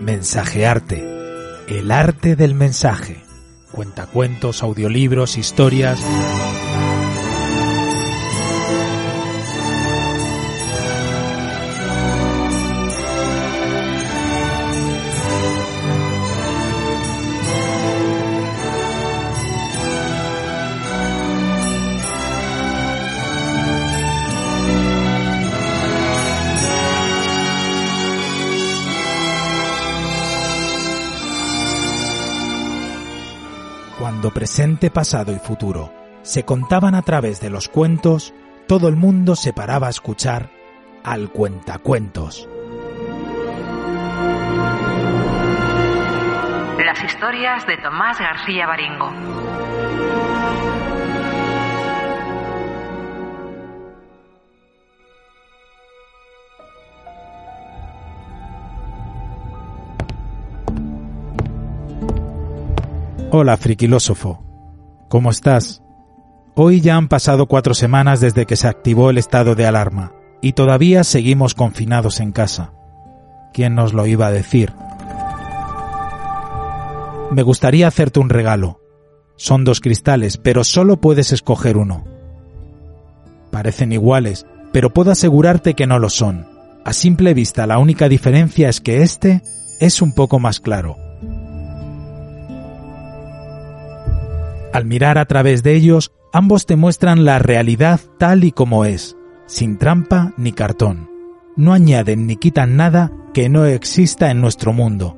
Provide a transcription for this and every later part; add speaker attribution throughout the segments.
Speaker 1: Mensajearte, el arte del mensaje. Cuentacuentos, audiolibros, historias. Presente, pasado y futuro se contaban a través de los cuentos, todo el mundo se paraba a escuchar al cuentacuentos.
Speaker 2: Las historias de Tomás García Baringo.
Speaker 1: Hola, friquilósofo. ¿Cómo estás? Hoy ya han pasado cuatro semanas desde que se activó el estado de alarma y todavía seguimos confinados en casa. ¿Quién nos lo iba a decir? Me gustaría hacerte un regalo. Son dos cristales, pero solo puedes escoger uno. Parecen iguales, pero puedo asegurarte que no lo son. A simple vista la única diferencia es que este es un poco más claro. Al mirar a través de ellos, ambos te muestran la realidad tal y como es, sin trampa ni cartón. No añaden ni quitan nada que no exista en nuestro mundo.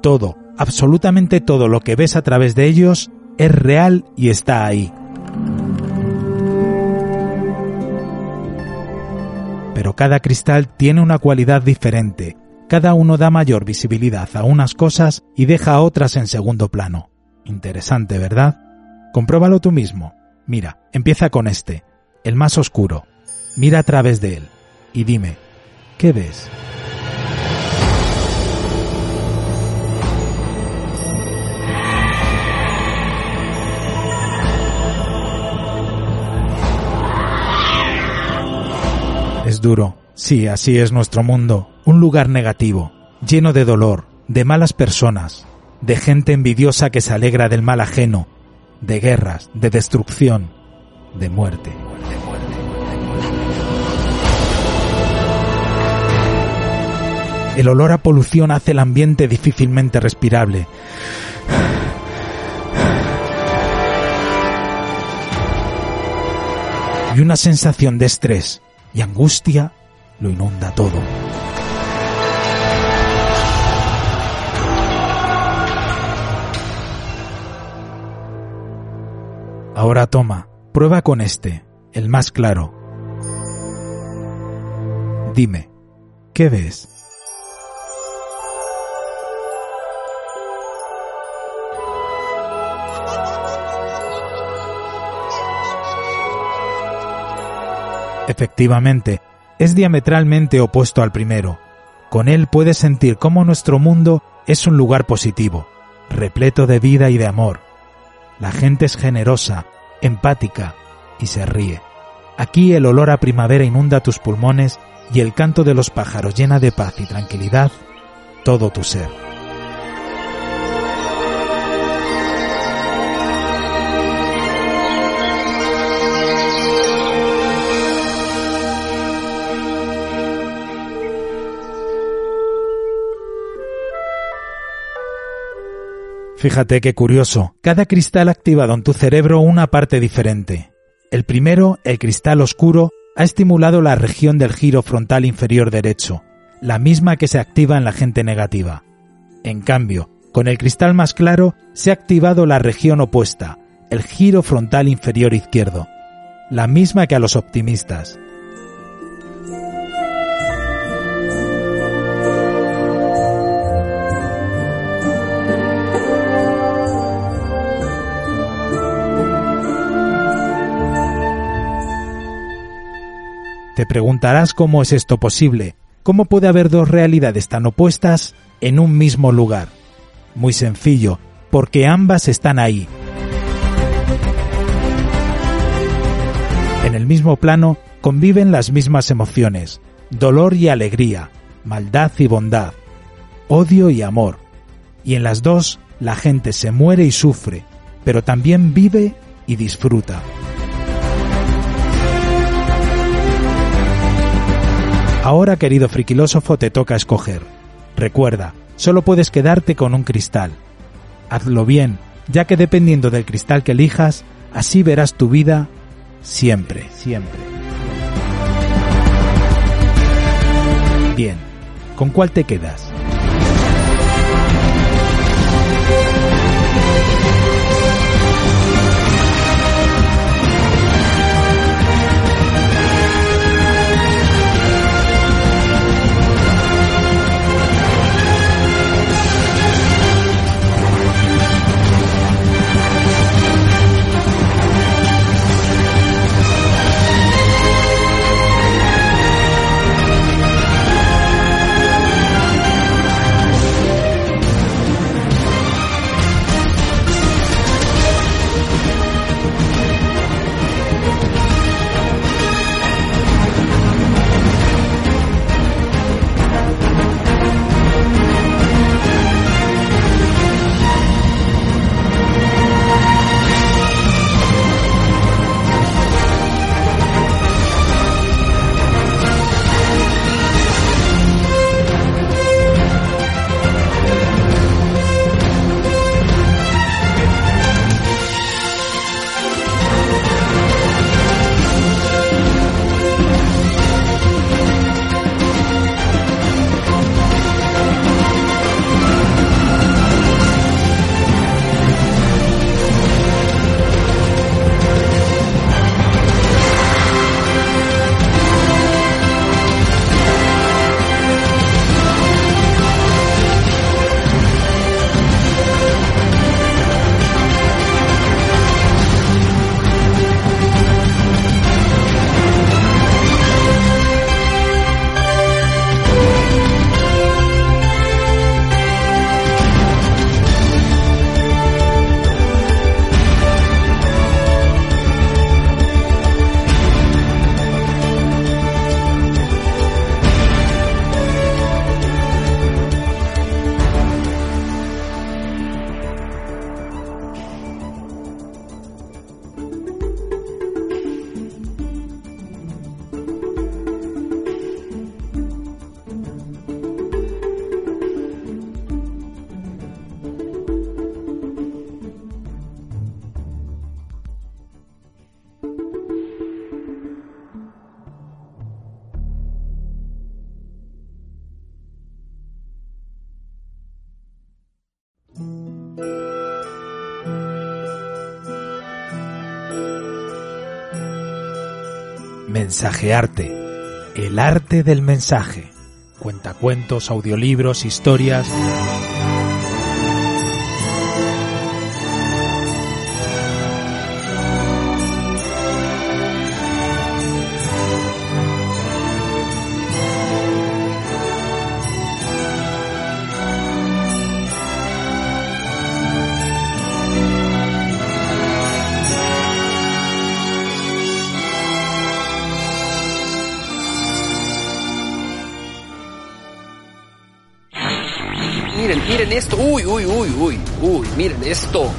Speaker 1: Todo, absolutamente todo lo que ves a través de ellos es real y está ahí. Pero cada cristal tiene una cualidad diferente. Cada uno da mayor visibilidad a unas cosas y deja a otras en segundo plano. Interesante, ¿verdad? Compruébalo tú mismo. Mira, empieza con este, el más oscuro. Mira a través de él y dime, ¿qué ves? Es duro. Sí, así es nuestro mundo. Un lugar negativo, lleno de dolor, de malas personas, de gente envidiosa que se alegra del mal ajeno, de guerras, de destrucción, de muerte. El olor a polución hace el ambiente difícilmente respirable. Y una sensación de estrés y angustia lo inunda todo. Ahora toma, prueba con este, el más claro. Dime, ¿qué ves? Efectivamente, es diametralmente opuesto al primero. Con él puedes sentir cómo nuestro mundo es un lugar positivo, repleto de vida y de amor, la gente es generosa, empática y se ríe. Aquí el olor a primavera inunda tus pulmones y el canto de los pájaros llena de paz y tranquilidad todo tu ser. Fíjate qué curioso, cada cristal ha activado en tu cerebro una parte diferente. El primero, el cristal oscuro, ha estimulado la región del giro frontal inferior derecho, la misma que se activa en la gente negativa. En cambio, con el cristal más claro se ha activado la región opuesta, el giro frontal inferior izquierdo, la misma que a los optimistas. Te preguntarás cómo es esto posible, cómo puede haber dos realidades tan opuestas en un mismo lugar. Muy sencillo, porque ambas están ahí. En el mismo plano conviven las mismas emociones, dolor y alegría, maldad y bondad, odio y amor. Y en las dos la gente se muere y sufre, pero también vive y disfruta. Ahora, querido friquilósofo, te toca escoger. Recuerda, solo puedes quedarte con un cristal. Hazlo bien, ya que dependiendo del cristal que elijas, así verás tu vida siempre, siempre. Bien, ¿con cuál te quedas? Mensajearte, el arte del mensaje. Cuentacuentos, audiolibros, historias.
Speaker 3: Miren esto. Uy, uy, uy, uy, uy, miren esto.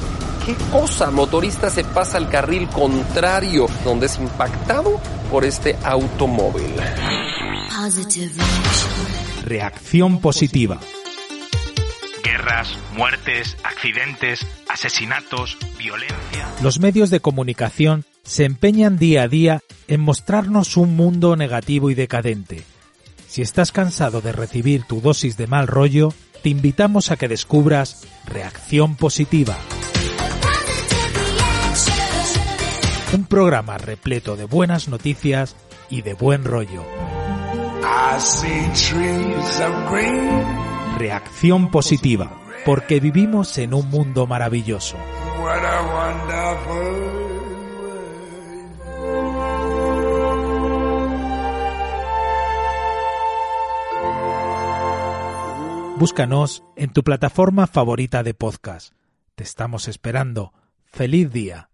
Speaker 3: ¿Qué cosa? Motorista se pasa al carril contrario, donde es impactado por este automóvil.
Speaker 1: Reacción positiva.
Speaker 4: Guerras, muertes, accidentes, asesinatos, violencia.
Speaker 1: Los medios de comunicación se empeñan día a día en mostrarnos un mundo negativo y decadente. Si estás cansado de recibir tu dosis de mal rollo, te invitamos a que descubras Reacción Positiva. Un programa repleto de buenas noticias y de buen rollo. Reacción Positiva, porque vivimos en un mundo maravilloso. Búscanos en tu plataforma favorita de podcast. Te estamos esperando. ¡Feliz día!